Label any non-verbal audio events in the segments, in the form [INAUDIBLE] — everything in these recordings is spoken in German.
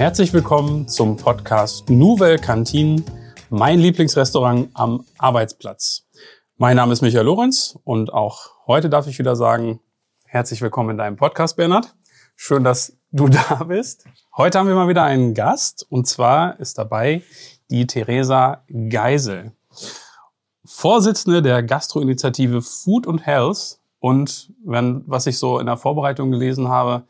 Herzlich willkommen zum Podcast Nouvelle Cantine, mein Lieblingsrestaurant am Arbeitsplatz. Mein Name ist Michael Lorenz und auch heute darf ich wieder sagen, herzlich willkommen in deinem Podcast, Bernhard. Schön, dass du [LAUGHS] da bist. Heute haben wir mal wieder einen Gast und zwar ist dabei die Theresa Geisel, Vorsitzende der Gastroinitiative Food and Health und wenn, was ich so in der Vorbereitung gelesen habe,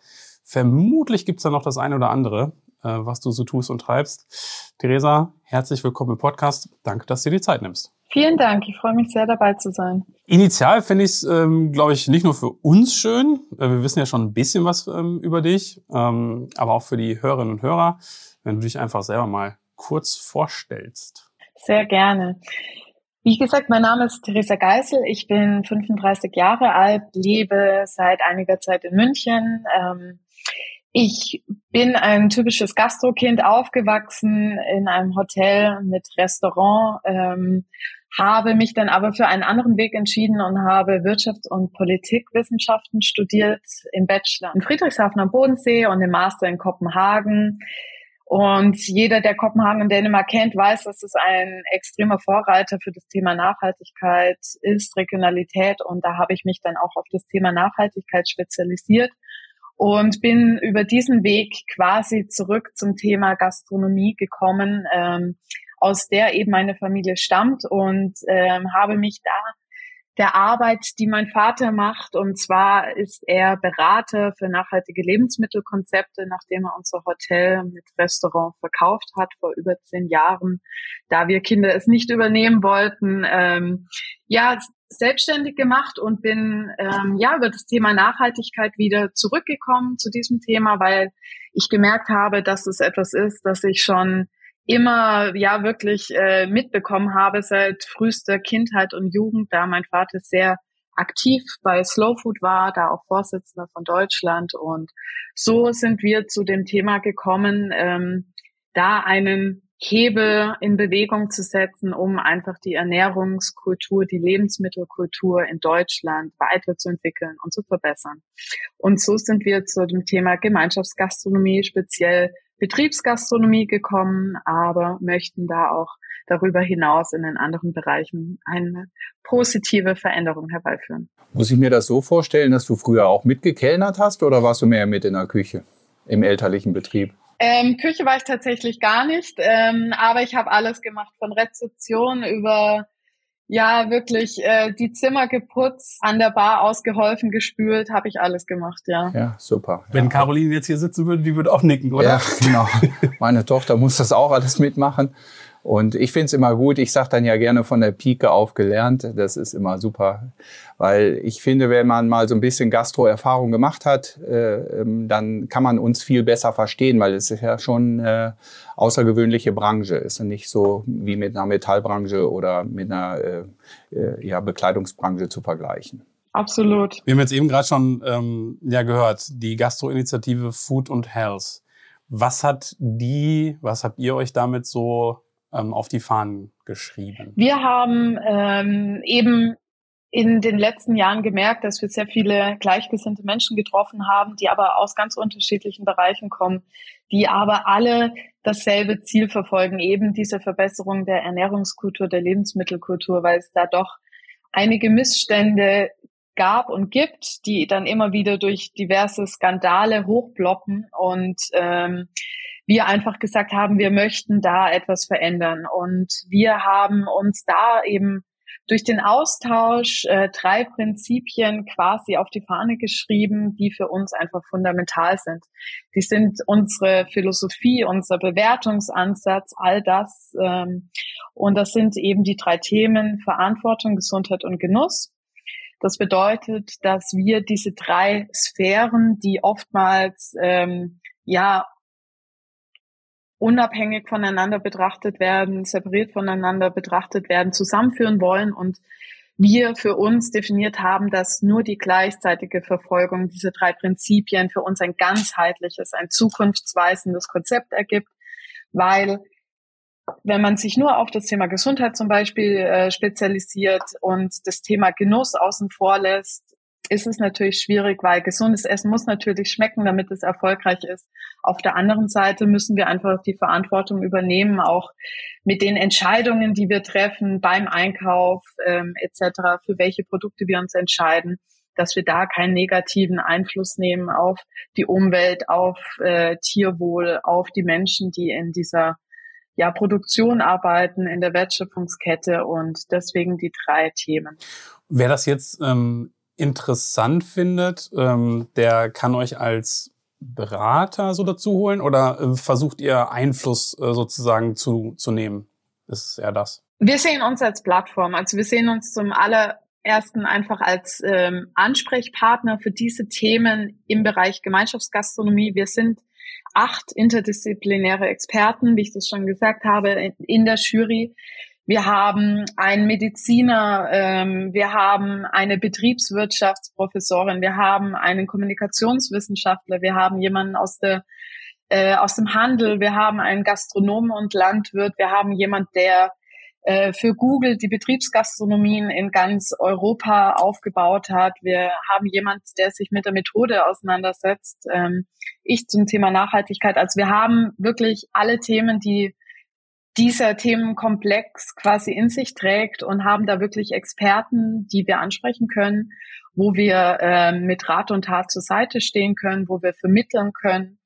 vermutlich gibt's da noch das eine oder andere, was du so tust und treibst. Theresa, herzlich willkommen im Podcast. Danke, dass du dir die Zeit nimmst. Vielen Dank, ich freue mich sehr dabei zu sein. Initial finde ich es, ähm, glaube ich, nicht nur für uns schön, äh, wir wissen ja schon ein bisschen was ähm, über dich, ähm, aber auch für die Hörerinnen und Hörer, wenn du dich einfach selber mal kurz vorstellst. Sehr gerne. Wie gesagt, mein Name ist Theresa Geisel. Ich bin 35 Jahre alt, lebe seit einiger Zeit in München. Ähm, ich bin ein typisches Gastrokind, aufgewachsen in einem Hotel mit Restaurant, ähm, habe mich dann aber für einen anderen Weg entschieden und habe Wirtschafts- und Politikwissenschaften studiert im Bachelor in Friedrichshafen am Bodensee und im Master in Kopenhagen. Und jeder, der Kopenhagen und Dänemark kennt, weiß, dass es ein extremer Vorreiter für das Thema Nachhaltigkeit ist, Regionalität. Und da habe ich mich dann auch auf das Thema Nachhaltigkeit spezialisiert und bin über diesen Weg quasi zurück zum Thema Gastronomie gekommen, ähm, aus der eben meine Familie stammt und ähm, habe mich da der Arbeit, die mein Vater macht. Und zwar ist er Berater für nachhaltige Lebensmittelkonzepte, nachdem er unser Hotel mit Restaurant verkauft hat vor über zehn Jahren, da wir Kinder es nicht übernehmen wollten. Ähm, ja, selbstständig gemacht und bin ähm, ja über das Thema Nachhaltigkeit wieder zurückgekommen zu diesem Thema, weil ich gemerkt habe, dass es etwas ist, das ich schon immer ja wirklich äh, mitbekommen habe seit frühester Kindheit und Jugend, da mein Vater sehr aktiv bei Slow Food war, da auch Vorsitzender von Deutschland und so sind wir zu dem Thema gekommen, ähm, da einen Hebel in Bewegung zu setzen, um einfach die Ernährungskultur, die Lebensmittelkultur in Deutschland weiterzuentwickeln und zu verbessern. Und so sind wir zu dem Thema Gemeinschaftsgastronomie, speziell Betriebsgastronomie gekommen, aber möchten da auch darüber hinaus in den anderen Bereichen eine positive Veränderung herbeiführen. Muss ich mir das so vorstellen, dass du früher auch mitgekellnert hast oder warst du mehr mit in der Küche im elterlichen Betrieb? Ähm, Küche war ich tatsächlich gar nicht, ähm, aber ich habe alles gemacht, von Rezeption über ja, wirklich äh, die Zimmer geputzt, an der Bar ausgeholfen, gespült, habe ich alles gemacht, ja. Ja, super. Wenn ja. Caroline jetzt hier sitzen würde, die würde auch nicken, oder? Ja, genau. [LAUGHS] Meine Tochter muss das auch alles mitmachen. Und ich finde es immer gut, ich sage dann ja gerne von der Pike auf gelernt, das ist immer super, weil ich finde, wenn man mal so ein bisschen Gastro-Erfahrung gemacht hat, äh, ähm, dann kann man uns viel besser verstehen, weil es ist ja schon eine außergewöhnliche Branche ist und nicht so wie mit einer Metallbranche oder mit einer äh, äh, ja, Bekleidungsbranche zu vergleichen. Absolut. Wir haben jetzt eben gerade schon ähm, ja gehört, die Gastro-Initiative Food and Health. Was hat die, was habt ihr euch damit so ähm, auf die Fahnen geschrieben? Wir haben ähm, eben in den letzten Jahren gemerkt, dass wir sehr viele gleichgesinnte Menschen getroffen haben, die aber aus ganz unterschiedlichen Bereichen kommen, die aber alle dasselbe Ziel verfolgen, eben diese Verbesserung der Ernährungskultur, der Lebensmittelkultur, weil es da doch einige Missstände gab und gibt, die dann immer wieder durch diverse Skandale hochbloppen und ähm, wir einfach gesagt haben, wir möchten da etwas verändern. Und wir haben uns da eben durch den Austausch äh, drei Prinzipien quasi auf die Fahne geschrieben, die für uns einfach fundamental sind. Die sind unsere Philosophie, unser Bewertungsansatz, all das. Ähm, und das sind eben die drei Themen Verantwortung, Gesundheit und Genuss. Das bedeutet, dass wir diese drei Sphären, die oftmals ähm, ja unabhängig voneinander betrachtet werden, separiert voneinander betrachtet werden, zusammenführen wollen und wir für uns definiert haben, dass nur die gleichzeitige Verfolgung dieser drei Prinzipien für uns ein ganzheitliches, ein zukunftsweisendes Konzept ergibt, weil wenn man sich nur auf das Thema Gesundheit zum Beispiel äh, spezialisiert und das Thema Genuss außen vor lässt, ist es natürlich schwierig, weil gesundes Essen muss natürlich schmecken, damit es erfolgreich ist. Auf der anderen Seite müssen wir einfach die Verantwortung übernehmen, auch mit den Entscheidungen, die wir treffen beim Einkauf ähm, etc., für welche Produkte wir uns entscheiden, dass wir da keinen negativen Einfluss nehmen auf die Umwelt, auf äh, Tierwohl, auf die Menschen, die in dieser ja, Produktion arbeiten, in der Wertschöpfungskette und deswegen die drei Themen. Wer das jetzt ähm, interessant findet, ähm, der kann euch als Berater so dazu holen oder äh, versucht ihr Einfluss äh, sozusagen zu, zu nehmen? Ist eher das. Wir sehen uns als Plattform. Also wir sehen uns zum allerersten einfach als ähm, Ansprechpartner für diese Themen im Bereich Gemeinschaftsgastronomie. Wir sind acht interdisziplinäre Experten, wie ich das schon gesagt habe, in, in der Jury. Wir haben einen Mediziner, ähm, wir haben eine Betriebswirtschaftsprofessorin, wir haben einen Kommunikationswissenschaftler, wir haben jemanden aus der äh, aus dem Handel, wir haben einen Gastronomen und Landwirt, wir haben jemand, der äh, für Google die Betriebsgastronomien in ganz Europa aufgebaut hat. Wir haben jemand, der sich mit der Methode auseinandersetzt. Ähm, ich zum Thema Nachhaltigkeit. Also wir haben wirklich alle Themen, die dieser Themenkomplex quasi in sich trägt und haben da wirklich Experten, die wir ansprechen können, wo wir äh, mit Rat und Tat zur Seite stehen können, wo wir vermitteln können,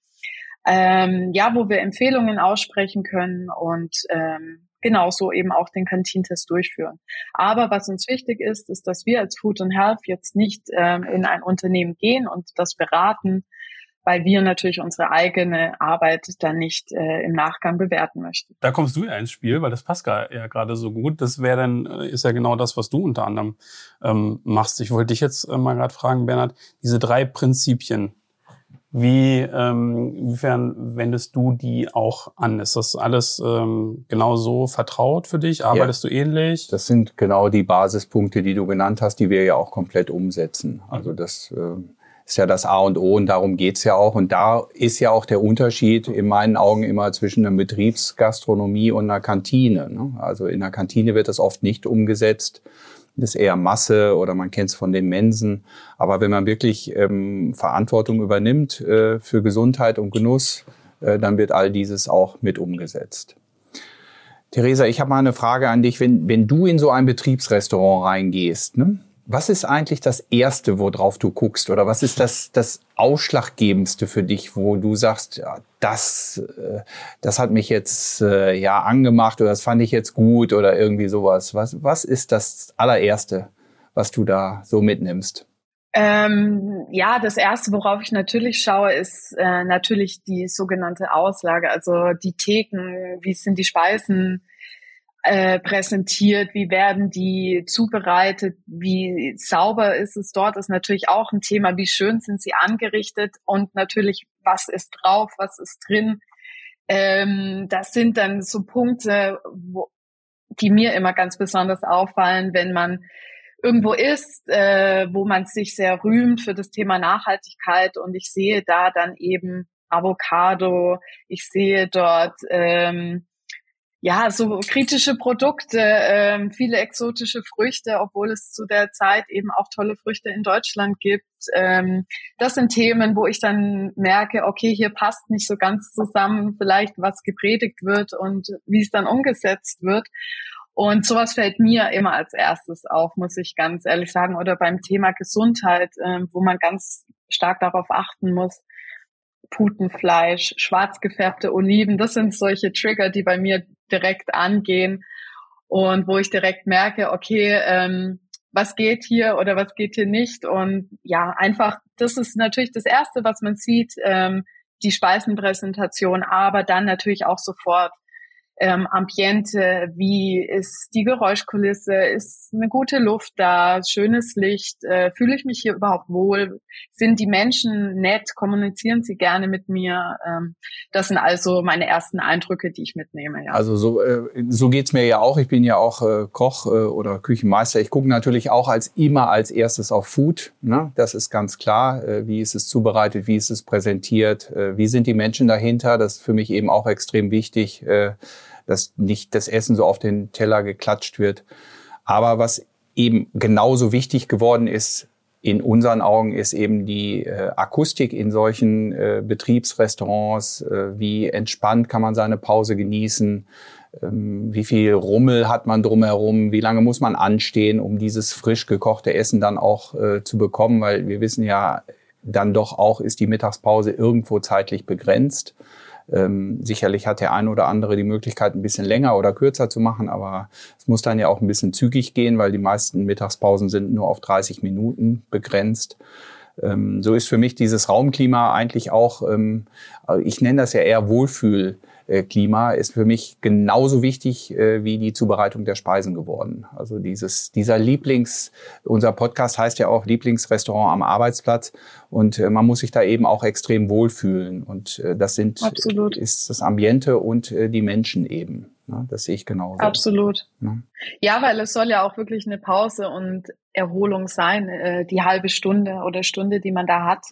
ähm, ja, wo wir Empfehlungen aussprechen können und ähm, genauso eben auch den Kantintest durchführen. Aber was uns wichtig ist, ist, dass wir als Food and Health jetzt nicht ähm, in ein Unternehmen gehen und das beraten, weil wir natürlich unsere eigene Arbeit dann nicht äh, im Nachgang bewerten möchten. Da kommst du ja ins Spiel, weil das passt ja gerade so gut. Das wäre dann, äh, ist ja genau das, was du unter anderem ähm, machst. Ich wollte dich jetzt äh, mal gerade fragen, Bernhard, diese drei Prinzipien, wie, ähm, inwiefern wendest du die auch an? Ist das alles ähm, genau so vertraut für dich? Arbeitest ja, du ähnlich? Das sind genau die Basispunkte, die du genannt hast, die wir ja auch komplett umsetzen. Also das äh, ist ja das A und O und darum geht's ja auch. Und da ist ja auch der Unterschied in meinen Augen immer zwischen einer Betriebsgastronomie und einer Kantine. Ne? Also in der Kantine wird das oft nicht umgesetzt. Das ist eher Masse oder man kennt es von den Mensen. Aber wenn man wirklich ähm, Verantwortung übernimmt äh, für Gesundheit und Genuss, äh, dann wird all dieses auch mit umgesetzt. Theresa, ich habe mal eine Frage an dich. Wenn, wenn du in so ein Betriebsrestaurant reingehst, ne? Was ist eigentlich das Erste, worauf du guckst? Oder was ist das, das Ausschlaggebendste für dich, wo du sagst, ja, das, äh, das hat mich jetzt äh, ja angemacht oder das fand ich jetzt gut oder irgendwie sowas? Was, was ist das allererste, was du da so mitnimmst? Ähm, ja, das erste, worauf ich natürlich schaue, ist äh, natürlich die sogenannte Auslage, also die Theken, wie sind die Speisen, äh, präsentiert, wie werden die zubereitet, wie sauber ist es dort, ist natürlich auch ein Thema, wie schön sind sie angerichtet und natürlich, was ist drauf, was ist drin. Ähm, das sind dann so Punkte, wo, die mir immer ganz besonders auffallen, wenn man irgendwo ist, äh, wo man sich sehr rühmt für das Thema Nachhaltigkeit und ich sehe da dann eben Avocado, ich sehe dort ähm, ja, so kritische Produkte, ähm, viele exotische Früchte, obwohl es zu der Zeit eben auch tolle Früchte in Deutschland gibt. Ähm, das sind Themen, wo ich dann merke, okay, hier passt nicht so ganz zusammen, vielleicht was gepredigt wird und wie es dann umgesetzt wird. Und sowas fällt mir immer als erstes auf, muss ich ganz ehrlich sagen. Oder beim Thema Gesundheit, äh, wo man ganz stark darauf achten muss. Putenfleisch, schwarz gefärbte Oliven, das sind solche Trigger, die bei mir direkt angehen und wo ich direkt merke, okay, ähm, was geht hier oder was geht hier nicht. Und ja, einfach, das ist natürlich das Erste, was man sieht, ähm, die Speisenpräsentation, aber dann natürlich auch sofort ähm, Ambiente, wie ist die Geräuschkulisse, ist eine gute Luft da, schönes Licht, äh, fühle ich mich hier überhaupt wohl, sind die Menschen nett, kommunizieren sie gerne mit mir. Ähm, das sind also meine ersten Eindrücke, die ich mitnehme. Ja. Also so, äh, so geht's mir ja auch. Ich bin ja auch äh, Koch äh, oder Küchenmeister. Ich gucke natürlich auch als immer als erstes auf Food. Ne? Das ist ganz klar. Äh, wie ist es zubereitet, wie ist es präsentiert, äh, wie sind die Menschen dahinter? Das ist für mich eben auch extrem wichtig. Dass nicht das Essen so auf den Teller geklatscht wird. Aber was eben genauso wichtig geworden ist, in unseren Augen ist eben die äh, Akustik in solchen äh, Betriebsrestaurants, äh, wie entspannt kann man seine Pause genießen, ähm, wie viel Rummel hat man drumherum, wie lange muss man anstehen, um dieses frisch gekochte Essen dann auch äh, zu bekommen, weil wir wissen ja, dann doch auch ist die Mittagspause irgendwo zeitlich begrenzt. Ähm, sicherlich hat der ein oder andere die Möglichkeit, ein bisschen länger oder kürzer zu machen, aber es muss dann ja auch ein bisschen zügig gehen, weil die meisten Mittagspausen sind nur auf 30 Minuten begrenzt. Ähm, so ist für mich dieses Raumklima eigentlich auch, ähm, ich nenne das ja eher Wohlfühl. Äh, Klima ist für mich genauso wichtig äh, wie die Zubereitung der Speisen geworden. Also dieses, dieser Lieblings, unser Podcast heißt ja auch Lieblingsrestaurant am Arbeitsplatz und äh, man muss sich da eben auch extrem wohlfühlen und das sind, Absolut. ist das Ambiente und die Menschen eben. Ne? Das sehe ich genauso. Absolut. Ja. ja, weil es soll ja auch wirklich eine Pause und Erholung sein, die halbe Stunde oder Stunde, die man da hat.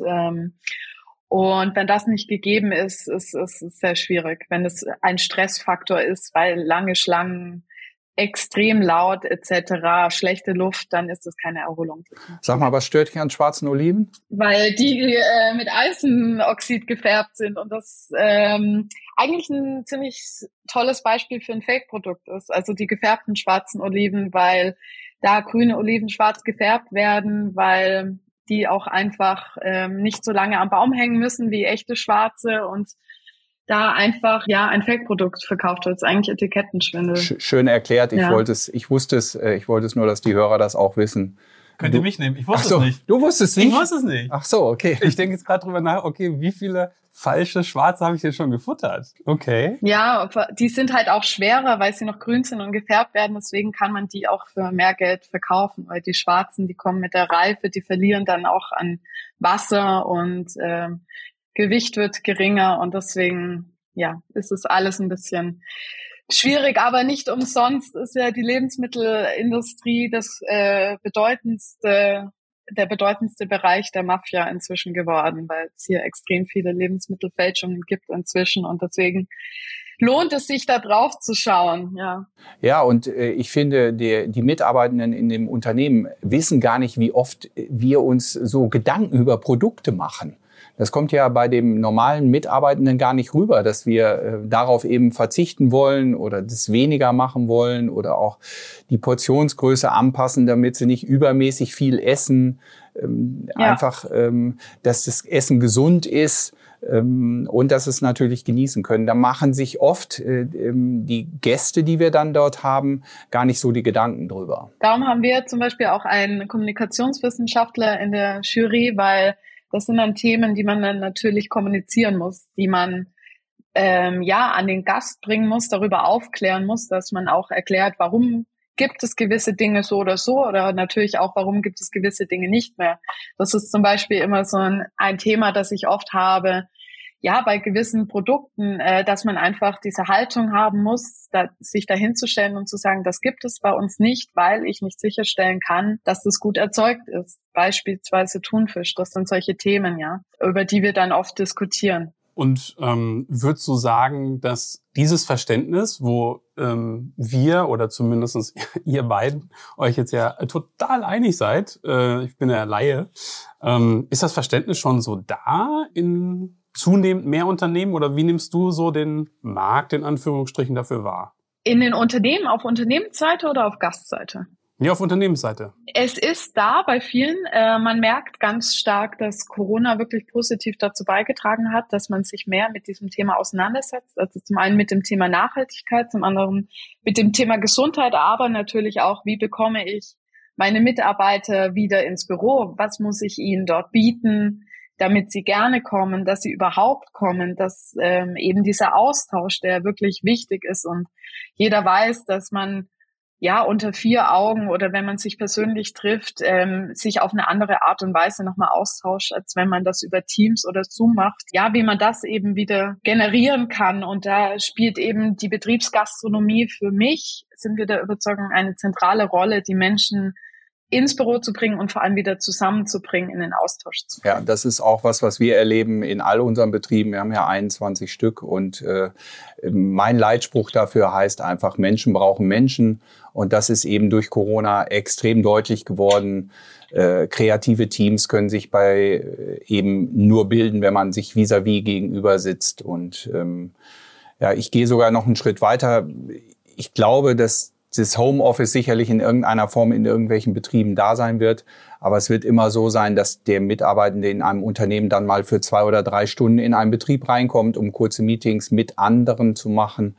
Und wenn das nicht gegeben ist, ist es sehr schwierig. Wenn es ein Stressfaktor ist, weil lange Schlangen, extrem laut etc., schlechte Luft, dann ist das keine Erholung. Sag mal, was stört dich an schwarzen Oliven? Weil die äh, mit Eisenoxid gefärbt sind und das ähm, eigentlich ein ziemlich tolles Beispiel für ein Fake-Produkt ist. Also die gefärbten schwarzen Oliven, weil da grüne Oliven schwarz gefärbt werden, weil die auch einfach ähm, nicht so lange am Baum hängen müssen wie echte schwarze und da einfach ja ein Fake-Produkt verkauft wird. Das ist eigentlich Etikettenschwindel. Schön erklärt. Ich ja. wollte es, ich wusste es, äh, ich wollte es nur, dass die Hörer das auch wissen. Könnt ihr mich nehmen? Ich wusste so, es nicht. Du wusstest es nicht? Ich wusste es nicht. Ach so, okay. Ich denke jetzt gerade drüber nach, okay, wie viele falsche Schwarze habe ich denn schon gefuttert? Okay. Ja, die sind halt auch schwerer, weil sie noch grün sind und gefärbt werden. Deswegen kann man die auch für mehr Geld verkaufen, weil die Schwarzen, die kommen mit der Reife, die verlieren dann auch an Wasser und äh, Gewicht wird geringer und deswegen, ja, ist es alles ein bisschen schwierig, aber nicht umsonst ist ja die Lebensmittelindustrie das äh, bedeutendste, der bedeutendste Bereich der Mafia inzwischen geworden, weil es hier extrem viele Lebensmittelfälschungen gibt inzwischen und deswegen lohnt es sich da drauf zu schauen, ja. Ja, und äh, ich finde, die, die Mitarbeitenden in dem Unternehmen wissen gar nicht, wie oft wir uns so Gedanken über Produkte machen. Das kommt ja bei dem normalen Mitarbeitenden gar nicht rüber, dass wir äh, darauf eben verzichten wollen oder das weniger machen wollen oder auch die Portionsgröße anpassen, damit sie nicht übermäßig viel essen. Ähm, ja. Einfach, ähm, dass das Essen gesund ist ähm, und dass es natürlich genießen können. Da machen sich oft äh, die Gäste, die wir dann dort haben, gar nicht so die Gedanken drüber. Darum haben wir zum Beispiel auch einen Kommunikationswissenschaftler in der Jury, weil das sind dann Themen, die man dann natürlich kommunizieren muss, die man ähm, ja an den Gast bringen muss, darüber aufklären muss, dass man auch erklärt, warum gibt es gewisse Dinge so oder so oder natürlich auch, warum gibt es gewisse Dinge nicht mehr. Das ist zum Beispiel immer so ein, ein Thema, das ich oft habe, ja, bei gewissen Produkten, äh, dass man einfach diese Haltung haben muss, da, sich dahinzustellen und zu sagen, das gibt es bei uns nicht, weil ich nicht sicherstellen kann, dass das gut erzeugt ist. Beispielsweise Thunfisch, das sind solche Themen, ja, über die wir dann oft diskutieren. Und ähm, würdest du sagen, dass dieses Verständnis, wo ähm, wir oder zumindest [LAUGHS] ihr beiden euch jetzt ja total einig seid, äh, ich bin ja Laie, ähm, ist das Verständnis schon so da in zunehmend mehr Unternehmen oder wie nimmst du so den Markt in Anführungsstrichen dafür wahr? In den Unternehmen, auf Unternehmensseite oder auf Gastseite? Ja, auf Unternehmensseite. Es ist da bei vielen. Äh, man merkt ganz stark, dass Corona wirklich positiv dazu beigetragen hat, dass man sich mehr mit diesem Thema auseinandersetzt. Also zum einen mit dem Thema Nachhaltigkeit, zum anderen mit dem Thema Gesundheit, aber natürlich auch, wie bekomme ich meine Mitarbeiter wieder ins Büro? Was muss ich ihnen dort bieten? Damit sie gerne kommen, dass sie überhaupt kommen, dass ähm, eben dieser Austausch, der wirklich wichtig ist und jeder weiß, dass man ja unter vier Augen oder wenn man sich persönlich trifft, ähm, sich auf eine andere Art und Weise nochmal austauscht, als wenn man das über Teams oder Zoom macht. Ja, wie man das eben wieder generieren kann. Und da spielt eben die Betriebsgastronomie für mich, sind wir der Überzeugung, eine zentrale Rolle, die Menschen ins Büro zu bringen und vor allem wieder zusammenzubringen, in den Austausch zu bringen. Ja, das ist auch was, was wir erleben in all unseren Betrieben. Wir haben ja 21 Stück und äh, mein Leitspruch dafür heißt einfach, Menschen brauchen Menschen. Und das ist eben durch Corona extrem deutlich geworden. Äh, kreative Teams können sich bei äh, eben nur bilden, wenn man sich vis-à-vis -vis gegenüber sitzt. Und ähm, ja, ich gehe sogar noch einen Schritt weiter. Ich glaube, dass das Homeoffice sicherlich in irgendeiner Form in irgendwelchen Betrieben da sein wird. Aber es wird immer so sein, dass der Mitarbeitende in einem Unternehmen dann mal für zwei oder drei Stunden in einen Betrieb reinkommt, um kurze Meetings mit anderen zu machen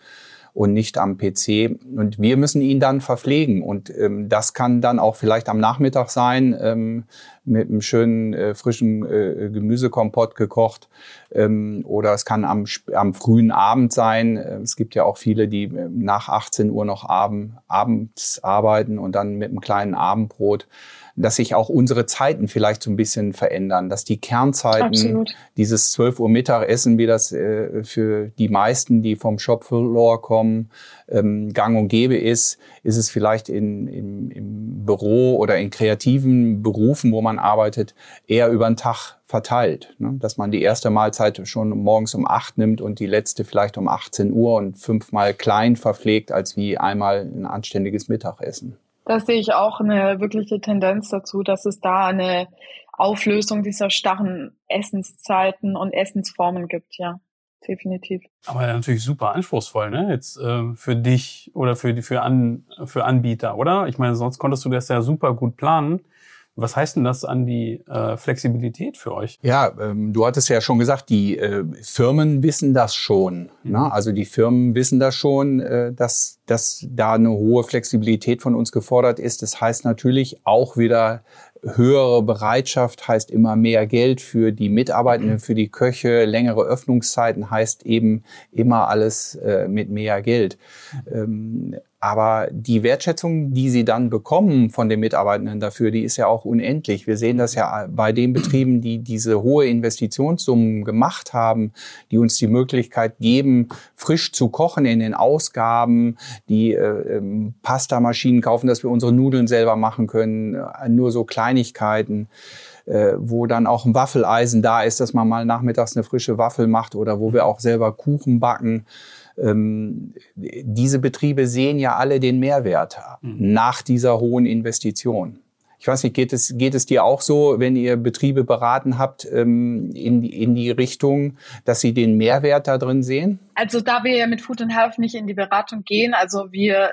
und nicht am PC. Und wir müssen ihn dann verpflegen. Und ähm, das kann dann auch vielleicht am Nachmittag sein, ähm, mit einem schönen äh, frischen äh, Gemüsekompott gekocht. Ähm, oder es kann am, am frühen Abend sein. Äh, es gibt ja auch viele, die äh, nach 18 Uhr noch abend, abends arbeiten und dann mit einem kleinen Abendbrot dass sich auch unsere Zeiten vielleicht so ein bisschen verändern, dass die Kernzeiten, Absolut. dieses 12 Uhr Mittagessen, wie das äh, für die meisten, die vom Shopfloor kommen, ähm, gang und gäbe ist, ist es vielleicht in, im, im Büro oder in kreativen Berufen, wo man arbeitet, eher über den Tag verteilt. Ne? Dass man die erste Mahlzeit schon morgens um acht nimmt und die letzte vielleicht um 18 Uhr und fünfmal klein verpflegt, als wie einmal ein anständiges Mittagessen. Da sehe ich auch eine wirkliche Tendenz dazu, dass es da eine Auflösung dieser starren Essenszeiten und Essensformen gibt, ja. Definitiv. Aber natürlich super anspruchsvoll, ne? Jetzt äh, für dich oder für die für, An, für Anbieter, oder? Ich meine, sonst konntest du das ja super gut planen. Was heißt denn das an die äh, Flexibilität für euch? Ja, ähm, du hattest ja schon gesagt, die äh, Firmen wissen das schon. Mhm. Ne? Also die Firmen wissen das schon, äh, dass, dass da eine hohe Flexibilität von uns gefordert ist. Das heißt natürlich auch wieder höhere Bereitschaft heißt immer mehr Geld für die Mitarbeitenden, für die Köche. Längere Öffnungszeiten heißt eben immer alles äh, mit mehr Geld. Ähm, aber die Wertschätzung, die sie dann bekommen von den Mitarbeitenden dafür, die ist ja auch unendlich. Wir sehen das ja bei den Betrieben, die diese hohe Investitionssummen gemacht haben, die uns die Möglichkeit geben, frisch zu kochen in den Ausgaben, die äh, ähm, Pastamaschinen kaufen, dass wir unsere Nudeln selber machen können, äh, nur so Kleinigkeiten äh, wo dann auch ein Waffeleisen da ist, dass man mal nachmittags eine frische Waffel macht oder wo wir auch selber Kuchen backen ähm, diese Betriebe sehen ja alle den Mehrwert mhm. nach dieser hohen Investition. Ich weiß nicht, geht es, geht es dir auch so, wenn ihr Betriebe beraten habt, ähm, in, in die Richtung, dass sie den Mehrwert da drin sehen? Also da wir ja mit Food and Health nicht in die Beratung gehen, also wir,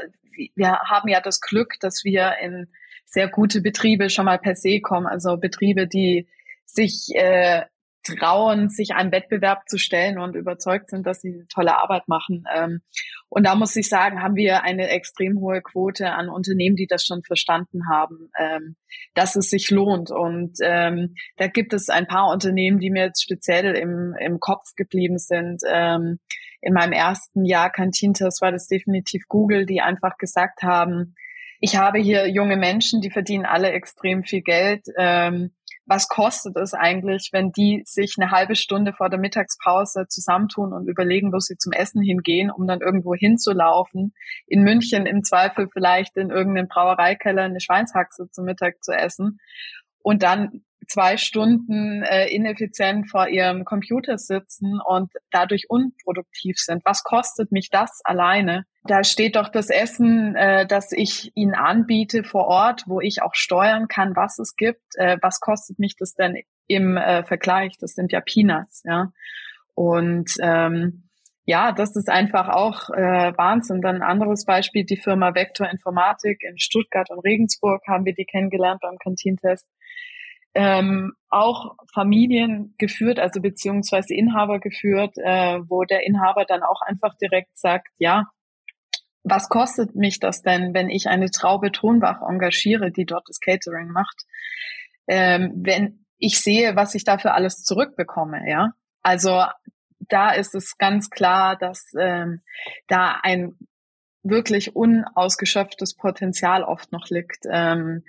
wir haben ja das Glück, dass wir in sehr gute Betriebe schon mal per se kommen, also Betriebe, die sich äh, trauen, sich einem Wettbewerb zu stellen und überzeugt sind, dass sie tolle Arbeit machen. Ähm, und da muss ich sagen, haben wir eine extrem hohe Quote an Unternehmen, die das schon verstanden haben, ähm, dass es sich lohnt. Und ähm, da gibt es ein paar Unternehmen, die mir jetzt speziell im, im Kopf geblieben sind. in meinem ersten Jahr Cantintas war das definitiv Google, die einfach gesagt haben, ich habe hier junge Menschen, die verdienen alle extrem viel Geld was kostet es eigentlich, wenn die sich eine halbe Stunde vor der Mittagspause zusammentun und überlegen, wo sie zum Essen hingehen, um dann irgendwo hinzulaufen. In München im Zweifel vielleicht in irgendeinem Brauereikeller eine Schweinshaxe zum Mittag zu essen und dann zwei Stunden äh, ineffizient vor ihrem Computer sitzen und dadurch unproduktiv sind. Was kostet mich das alleine? Da steht doch das Essen, äh, das ich ihnen anbiete vor Ort, wo ich auch steuern kann, was es gibt. Äh, was kostet mich das denn im äh, Vergleich? Das sind ja Peanuts, ja. Und ähm, ja, das ist einfach auch äh, Wahnsinn. Dann ein anderes Beispiel, die Firma Vector Informatik in Stuttgart und Regensburg haben wir die kennengelernt beim Kantintest ähm, auch Familien geführt, also beziehungsweise Inhaber geführt, äh, wo der Inhaber dann auch einfach direkt sagt, ja, was kostet mich das denn, wenn ich eine Traube Tonbach engagiere, die dort das Catering macht, ähm, wenn ich sehe, was ich dafür alles zurückbekomme, ja. Also da ist es ganz klar, dass ähm, da ein wirklich unausgeschöpftes Potenzial oft noch liegt. Ähm,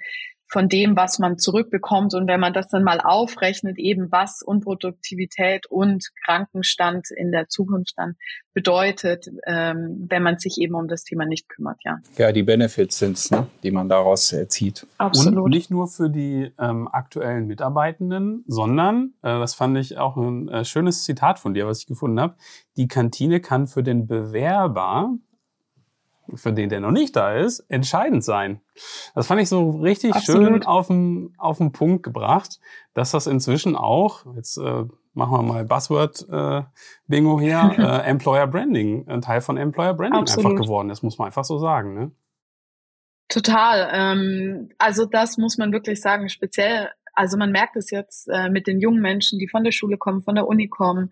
von dem, was man zurückbekommt. Und wenn man das dann mal aufrechnet, eben was Unproduktivität und Krankenstand in der Zukunft dann bedeutet, ähm, wenn man sich eben um das Thema nicht kümmert, ja. Ja, die Benefits sind ne, die man daraus zieht. Absolut. Und nicht nur für die ähm, aktuellen Mitarbeitenden, sondern, äh, das fand ich auch ein äh, schönes Zitat von dir, was ich gefunden habe, die Kantine kann für den Bewerber für den, der noch nicht da ist, entscheidend sein. Das fand ich so richtig Absolut. schön auf den, auf den Punkt gebracht, dass das inzwischen auch, jetzt äh, machen wir mal Buzzword-Bingo äh, hier, [LAUGHS] äh, Employer Branding, ein Teil von Employer Branding Absolut. einfach geworden ist, muss man einfach so sagen. Ne? Total. Ähm, also das muss man wirklich sagen, speziell also man merkt es jetzt äh, mit den jungen Menschen, die von der Schule kommen, von der Uni kommen,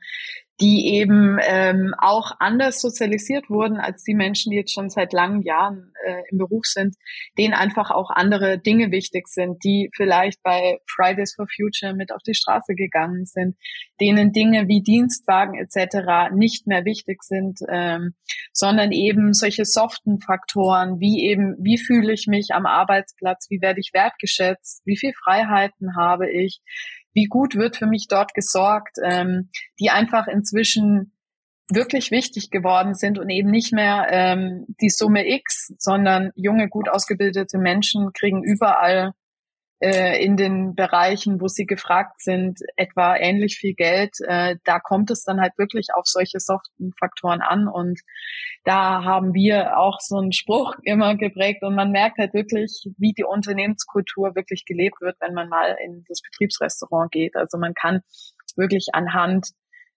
die eben ähm, auch anders sozialisiert wurden als die Menschen, die jetzt schon seit langen Jahren äh, im Beruf sind, denen einfach auch andere Dinge wichtig sind, die vielleicht bei Fridays for Future mit auf die Straße gegangen sind, denen Dinge wie Dienstwagen etc. nicht mehr wichtig sind, ähm, sondern eben solche soften Faktoren, wie eben, wie fühle ich mich am Arbeitsplatz, wie werde ich wertgeschätzt, wie viel Freiheiten habe ich, wie gut wird für mich dort gesorgt, ähm, die einfach inzwischen wirklich wichtig geworden sind und eben nicht mehr ähm, die Summe X, sondern junge, gut ausgebildete Menschen kriegen überall äh, in den Bereichen, wo sie gefragt sind, etwa ähnlich viel Geld. Äh, da kommt es dann halt wirklich auf solche soften Faktoren an. Und da haben wir auch so einen Spruch [LAUGHS] immer geprägt. Und man merkt halt wirklich, wie die Unternehmenskultur wirklich gelebt wird, wenn man mal in das Betriebsrestaurant geht. Also man kann wirklich anhand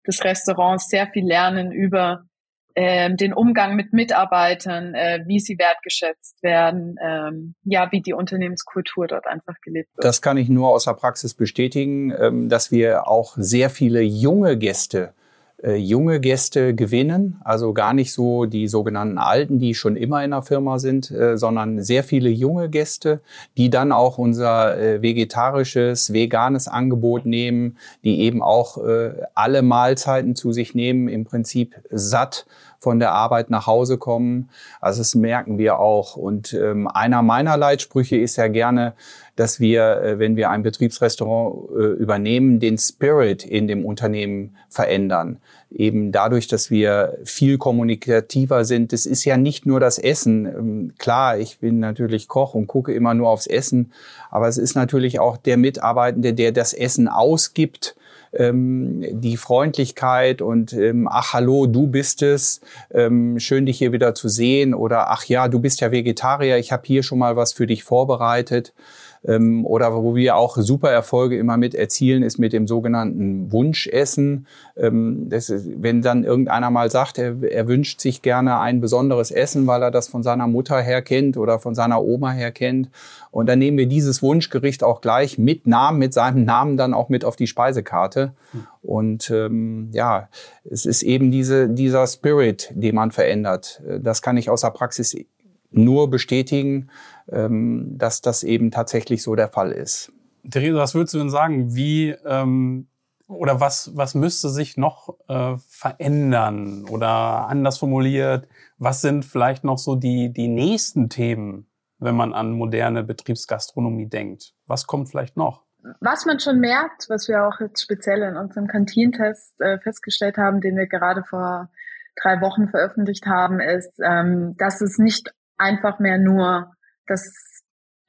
des Restaurants sehr viel lernen über ähm, den Umgang mit Mitarbeitern, äh, wie sie wertgeschätzt werden, ähm, ja, wie die Unternehmenskultur dort einfach gelebt wird. Das kann ich nur aus der Praxis bestätigen, ähm, dass wir auch sehr viele junge Gäste äh, junge Gäste gewinnen, also gar nicht so die sogenannten Alten, die schon immer in der Firma sind, äh, sondern sehr viele junge Gäste, die dann auch unser äh, vegetarisches, veganes Angebot nehmen, die eben auch alle Mahlzeiten zu sich nehmen, im Prinzip satt von der Arbeit nach Hause kommen. Also das merken wir auch. Und ähm, einer meiner Leitsprüche ist ja gerne, dass wir, äh, wenn wir ein Betriebsrestaurant äh, übernehmen, den Spirit in dem Unternehmen verändern. Eben dadurch, dass wir viel kommunikativer sind. Es ist ja nicht nur das Essen. Ähm, klar, ich bin natürlich Koch und gucke immer nur aufs Essen, aber es ist natürlich auch der Mitarbeitende, der das Essen ausgibt ähm, die Freundlichkeit und ähm, ach hallo, du bist es, ähm, schön dich hier wieder zu sehen. Oder ach ja, du bist ja Vegetarier, ich habe hier schon mal was für dich vorbereitet. Ähm, oder wo wir auch super Erfolge immer mit erzielen, ist mit dem sogenannten Wunschessen. Ähm, ist, wenn dann irgendeiner mal sagt, er, er wünscht sich gerne ein besonderes Essen, weil er das von seiner Mutter her kennt oder von seiner Oma her kennt. Und dann nehmen wir dieses Wunschgericht auch gleich mit Namen, mit seinem Namen dann auch mit auf die Speisekarte. Und ähm, ja, es ist eben diese, dieser Spirit, den man verändert. Das kann ich aus der Praxis nur bestätigen ähm, dass das eben tatsächlich so der Fall ist. Theresa, was würdest du denn sagen? Wie ähm, oder was, was müsste sich noch äh, verändern oder anders formuliert? Was sind vielleicht noch so die, die nächsten Themen, wenn man an moderne Betriebsgastronomie denkt? Was kommt vielleicht noch? Was man schon merkt, was wir auch jetzt speziell in unserem Kantinentest äh, festgestellt haben, den wir gerade vor drei Wochen veröffentlicht haben, ist, ähm, dass es nicht einfach mehr nur das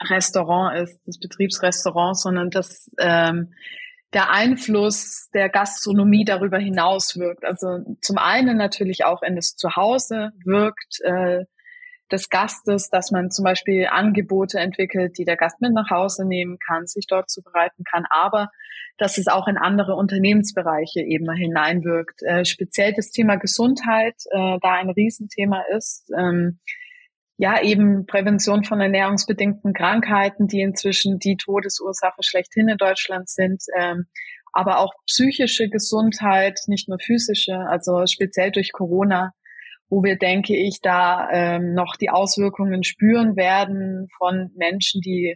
Restaurant ist, das Betriebsrestaurant, sondern dass ähm, der Einfluss der Gastronomie darüber hinaus wirkt. Also zum einen natürlich auch in das Zuhause wirkt äh, des Gastes, dass man zum Beispiel Angebote entwickelt, die der Gast mit nach Hause nehmen kann, sich dort zubereiten kann, aber dass es auch in andere Unternehmensbereiche eben hineinwirkt. Äh, speziell das Thema Gesundheit, äh, da ein Riesenthema ist. Ähm, ja, eben Prävention von ernährungsbedingten Krankheiten, die inzwischen die Todesursache schlechthin in Deutschland sind, ähm, aber auch psychische Gesundheit, nicht nur physische, also speziell durch Corona, wo wir, denke ich, da ähm, noch die Auswirkungen spüren werden von Menschen, die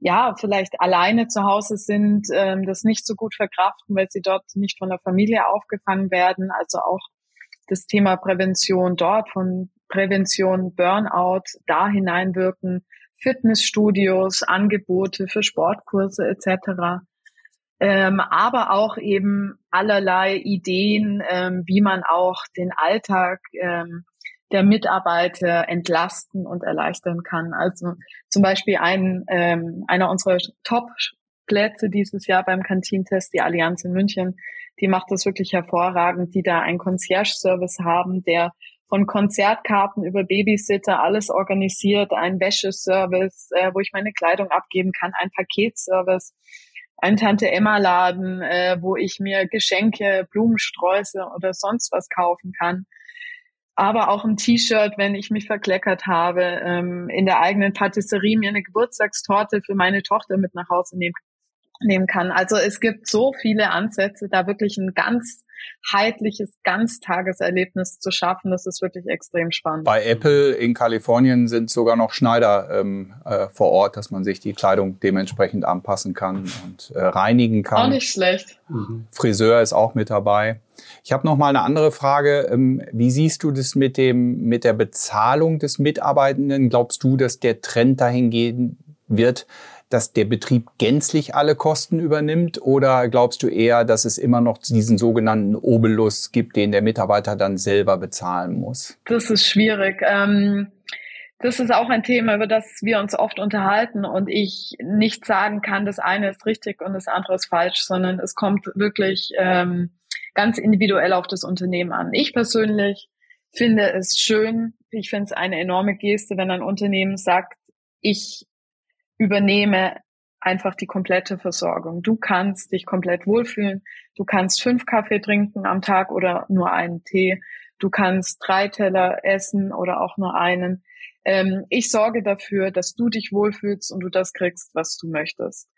ja vielleicht alleine zu Hause sind, ähm, das nicht so gut verkraften, weil sie dort nicht von der Familie aufgefangen werden. Also auch das Thema Prävention dort von Prävention, Burnout da hineinwirken, Fitnessstudios, Angebote für Sportkurse etc. Ähm, aber auch eben allerlei Ideen, ähm, wie man auch den Alltag ähm, der Mitarbeiter entlasten und erleichtern kann. Also zum Beispiel ein, ähm, einer unserer Top-Plätze dieses Jahr beim Kantintest, die Allianz in München, die macht das wirklich hervorragend, die da einen Concierge-Service haben, der von Konzertkarten über Babysitter alles organisiert, ein Wäscheservice, äh, wo ich meine Kleidung abgeben kann, ein Paketservice, ein Tante Emma Laden, äh, wo ich mir Geschenke, Blumensträuße oder sonst was kaufen kann. Aber auch ein T-Shirt, wenn ich mich verkleckert habe, ähm, in der eigenen Patisserie mir eine Geburtstagstorte für meine Tochter mit nach Hause nehmen nehmen kann. Also es gibt so viele Ansätze, da wirklich ein ganz heitliches Ganztageserlebnis zu schaffen. Das ist wirklich extrem spannend. Bei Apple in Kalifornien sind sogar noch Schneider ähm, äh, vor Ort, dass man sich die Kleidung dementsprechend anpassen kann und äh, reinigen kann. Auch nicht schlecht. Mhm. Friseur ist auch mit dabei. Ich habe noch mal eine andere Frage. Ähm, wie siehst du das mit dem mit der Bezahlung des Mitarbeitenden? Glaubst du, dass der Trend dahin gehen wird, dass der Betrieb gänzlich alle Kosten übernimmt? Oder glaubst du eher, dass es immer noch diesen sogenannten Obolus gibt, den der Mitarbeiter dann selber bezahlen muss? Das ist schwierig. Ähm das ist auch ein Thema, über das wir uns oft unterhalten und ich nicht sagen kann, das eine ist richtig und das andere ist falsch, sondern es kommt wirklich ähm, ganz individuell auf das Unternehmen an. Ich persönlich finde es schön, ich finde es eine enorme Geste, wenn ein Unternehmen sagt, ich übernehme einfach die komplette Versorgung. Du kannst dich komplett wohlfühlen. Du kannst fünf Kaffee trinken am Tag oder nur einen Tee. Du kannst drei Teller essen oder auch nur einen. Ähm, ich sorge dafür, dass du dich wohlfühlst und du das kriegst, was du möchtest.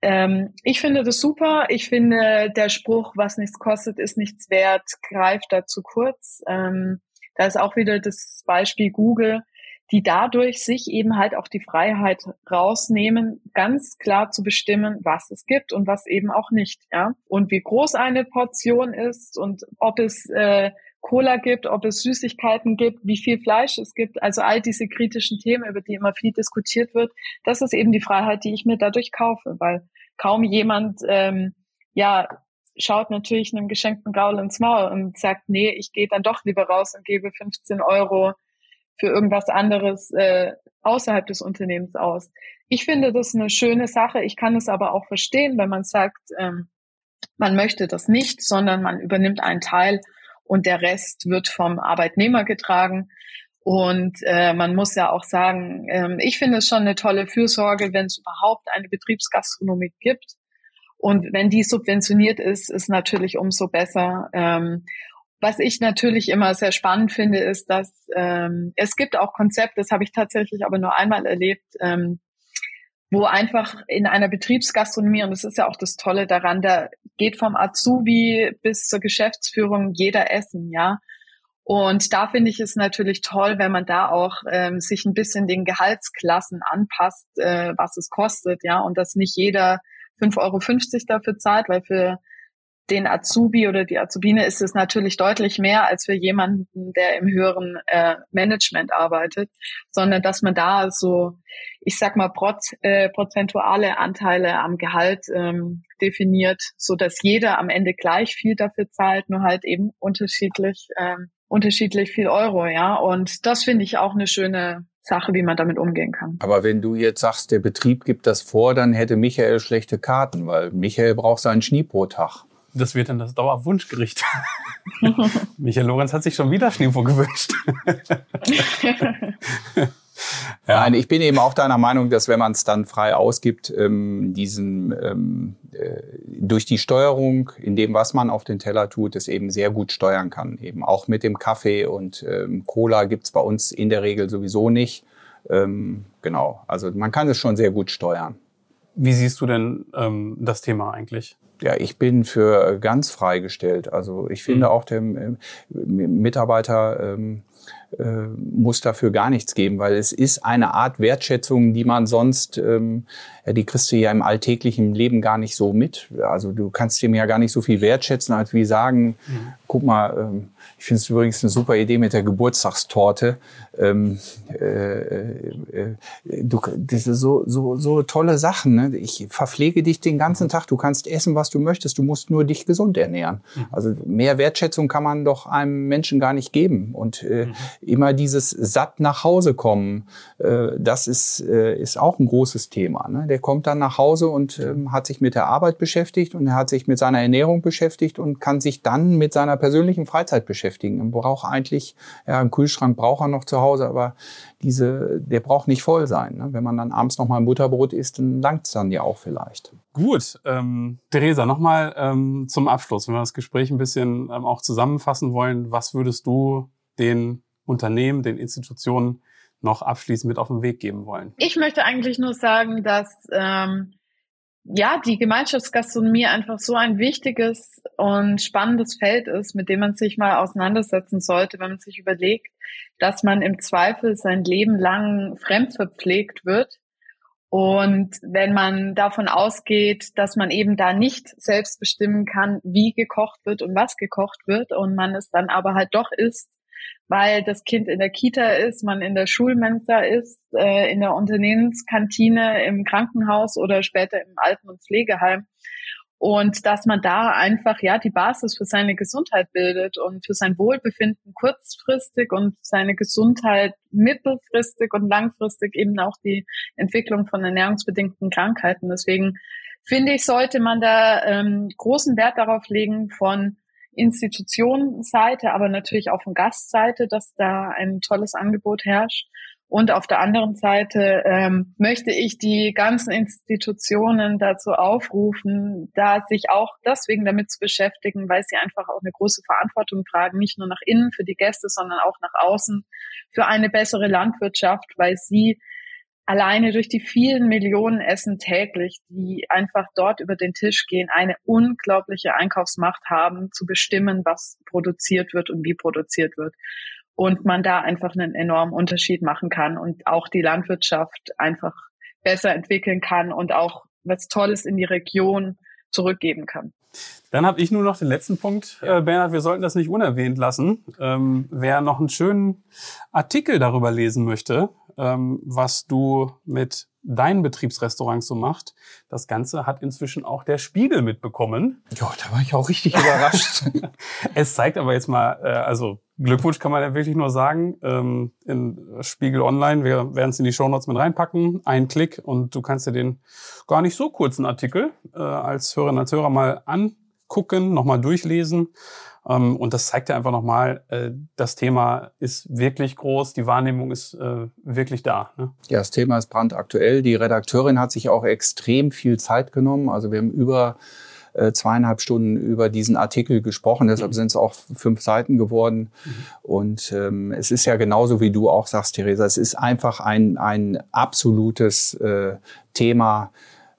Ähm, ich finde das super. Ich finde, der Spruch, was nichts kostet, ist nichts wert, greift da zu kurz. Ähm, da ist auch wieder das Beispiel Google die dadurch sich eben halt auch die Freiheit rausnehmen, ganz klar zu bestimmen, was es gibt und was eben auch nicht, ja. Und wie groß eine Portion ist und ob es äh, Cola gibt, ob es Süßigkeiten gibt, wie viel Fleisch es gibt, also all diese kritischen Themen, über die immer viel diskutiert wird, das ist eben die Freiheit, die ich mir dadurch kaufe, weil kaum jemand, ähm, ja, schaut natürlich einem geschenkten Gaul ins Maul und sagt, nee, ich gehe dann doch lieber raus und gebe 15 Euro für irgendwas anderes äh, außerhalb des Unternehmens aus. Ich finde das eine schöne Sache. Ich kann es aber auch verstehen, wenn man sagt, ähm, man möchte das nicht, sondern man übernimmt einen Teil und der Rest wird vom Arbeitnehmer getragen. Und äh, man muss ja auch sagen, ähm, ich finde es schon eine tolle Fürsorge, wenn es überhaupt eine Betriebsgastronomie gibt. Und wenn die subventioniert ist, ist natürlich umso besser. Ähm, was ich natürlich immer sehr spannend finde, ist, dass ähm, es gibt auch Konzepte, das habe ich tatsächlich aber nur einmal erlebt, ähm, wo einfach in einer Betriebsgastronomie, und das ist ja auch das Tolle daran, da geht vom Azubi bis zur Geschäftsführung jeder essen, ja. Und da finde ich es natürlich toll, wenn man da auch ähm, sich ein bisschen den Gehaltsklassen anpasst, äh, was es kostet, ja, und dass nicht jeder 5,50 Euro dafür zahlt, weil für den Azubi oder die Azubine ist es natürlich deutlich mehr als für jemanden, der im höheren äh, Management arbeitet, sondern dass man da so, ich sag mal, proz, äh, prozentuale Anteile am Gehalt ähm, definiert, so dass jeder am Ende gleich viel dafür zahlt, nur halt eben unterschiedlich, ähm, unterschiedlich viel Euro, ja. Und das finde ich auch eine schöne Sache, wie man damit umgehen kann. Aber wenn du jetzt sagst, der Betrieb gibt das vor, dann hätte Michael schlechte Karten, weil Michael braucht seinen Schnee pro Tag. Das wird dann das Dauerwunschgericht. [LAUGHS] [LAUGHS] Michael Lorenz hat sich schon wieder Schneefo gewünscht. Ja. [LAUGHS] Nein, ich bin eben auch deiner Meinung, dass wenn man es dann frei ausgibt, ähm, diesen ähm, äh, durch die Steuerung, in dem, was man auf den Teller tut, es eben sehr gut steuern kann. Eben auch mit dem Kaffee und ähm, Cola gibt's bei uns in der Regel sowieso nicht. Ähm, genau, also man kann es schon sehr gut steuern. Wie siehst du denn ähm, das Thema eigentlich? Ja, ich bin für ganz freigestellt. Also ich finde mhm. auch dem äh, Mitarbeiter ähm, äh, muss dafür gar nichts geben, weil es ist eine Art Wertschätzung, die man sonst, ähm, ja, die kriegst du ja im alltäglichen Leben gar nicht so mit. Also du kannst dem ja gar nicht so viel wertschätzen, als wie sagen, mhm. guck mal, ähm, Ich finde es übrigens eine super Idee mit der Geburtstagstorte. Ähm, äh, äh, du, das ist so, so, so tolle Sachen. Ne? Ich verpflege dich den ganzen Tag. Du kannst essen, was du möchtest. Du musst nur dich gesund ernähren. Mhm. Also mehr Wertschätzung kann man doch einem Menschen gar nicht geben. Und äh, mhm. immer dieses satt nach Hause kommen, äh, das ist, äh, ist auch ein großes Thema. Ne? Der kommt dann nach Hause und äh, hat sich mit der Arbeit beschäftigt und er hat sich mit seiner Ernährung beschäftigt und kann sich dann mit seiner persönlichen Freizeit beschäftigen. Er braucht eigentlich, ja, einen Kühlschrank braucht er noch zu Hause, aber diese, der braucht nicht voll sein. Ne? Wenn man dann abends noch mal ein Butterbrot isst, dann langt es dann ja auch vielleicht. Gut, ähm, Theresa, nochmal ähm, zum Abschluss, wenn wir das Gespräch ein bisschen ähm, auch zusammenfassen wollen, was würdest du den Unternehmen, den Institutionen noch abschließend mit auf den Weg geben wollen? Ich möchte eigentlich nur sagen, dass ähm, ja, die Gemeinschaftsgastronomie einfach so ein wichtiges und spannendes Feld ist, mit dem man sich mal auseinandersetzen sollte, wenn man sich überlegt, dass man im Zweifel sein Leben lang fremdverpflegt wird. Und wenn man davon ausgeht, dass man eben da nicht selbst bestimmen kann, wie gekocht wird und was gekocht wird und man es dann aber halt doch isst, weil das Kind in der Kita ist, man in der Schulmensa ist, äh, in der Unternehmenskantine, im Krankenhaus oder später im Alten- und Pflegeheim. Und dass man da einfach ja die Basis für seine Gesundheit bildet und für sein Wohlbefinden kurzfristig und seine Gesundheit mittelfristig und langfristig eben auch die Entwicklung von ernährungsbedingten Krankheiten. Deswegen finde ich, sollte man da ähm, großen Wert darauf legen, von Institutionenseite, aber natürlich auch von Gastseite, dass da ein tolles Angebot herrscht. Und auf der anderen Seite ähm, möchte ich die ganzen Institutionen dazu aufrufen, da sich auch deswegen damit zu beschäftigen, weil sie einfach auch eine große Verantwortung tragen, nicht nur nach innen für die Gäste, sondern auch nach außen für eine bessere Landwirtschaft, weil sie alleine durch die vielen Millionen Essen täglich, die einfach dort über den Tisch gehen, eine unglaubliche Einkaufsmacht haben, zu bestimmen, was produziert wird und wie produziert wird. Und man da einfach einen enormen Unterschied machen kann und auch die Landwirtschaft einfach besser entwickeln kann und auch was Tolles in die Region zurückgeben kann. Dann habe ich nur noch den letzten Punkt, äh, Bernhard. Wir sollten das nicht unerwähnt lassen. Ähm, wer noch einen schönen Artikel darüber lesen möchte, ähm, was du mit deinen Betriebsrestaurants so macht. Das Ganze hat inzwischen auch der Spiegel mitbekommen. Ja, da war ich auch richtig überrascht. [LAUGHS] es zeigt aber jetzt mal, äh, also Glückwunsch kann man ja wirklich nur sagen. Ähm, in Spiegel Online, wir werden es in die Shownotes mit reinpacken. Ein Klick und du kannst dir den gar nicht so kurzen Artikel äh, als Hörerin, als Hörer mal angucken, nochmal durchlesen. Ähm, und das zeigt ja einfach nochmal, äh, das Thema ist wirklich groß, die Wahrnehmung ist äh, wirklich da. Ne? Ja, das Thema ist brandaktuell. Die Redakteurin hat sich auch extrem viel Zeit genommen. Also wir haben über äh, zweieinhalb Stunden über diesen Artikel gesprochen. Deshalb mhm. sind es auch fünf Seiten geworden. Mhm. Und ähm, es ist ja genauso, wie du auch sagst, Theresa, es ist einfach ein, ein absolutes äh, Thema.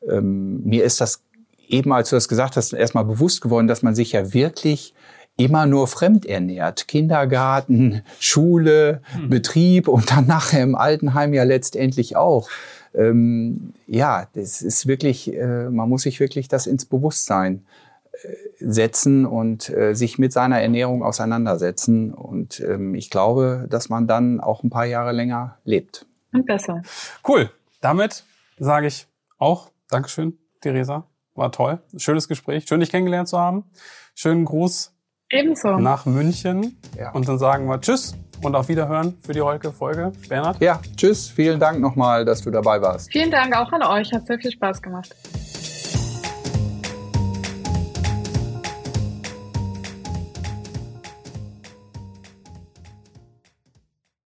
Ähm, mir ist das eben, als du das gesagt hast, erstmal bewusst geworden, dass man sich ja wirklich immer nur fremd ernährt. Kindergarten, Schule, hm. Betrieb und dann nachher im Altenheim ja letztendlich auch. Ähm, ja, das ist wirklich, äh, man muss sich wirklich das ins Bewusstsein äh, setzen und äh, sich mit seiner Ernährung auseinandersetzen. Und ähm, ich glaube, dass man dann auch ein paar Jahre länger lebt. Und besser. Cool. Damit sage ich auch Dankeschön, Theresa. War toll. Schönes Gespräch. Schön, dich kennengelernt zu haben. Schönen Gruß Ebenso. nach München. Ja. Und dann sagen wir Tschüss und auf Wiederhören für die heutige Folge. Bernhard? Ja, tschüss. Vielen Dank nochmal, dass du dabei warst. Vielen Dank auch an euch. Hat sehr viel Spaß gemacht.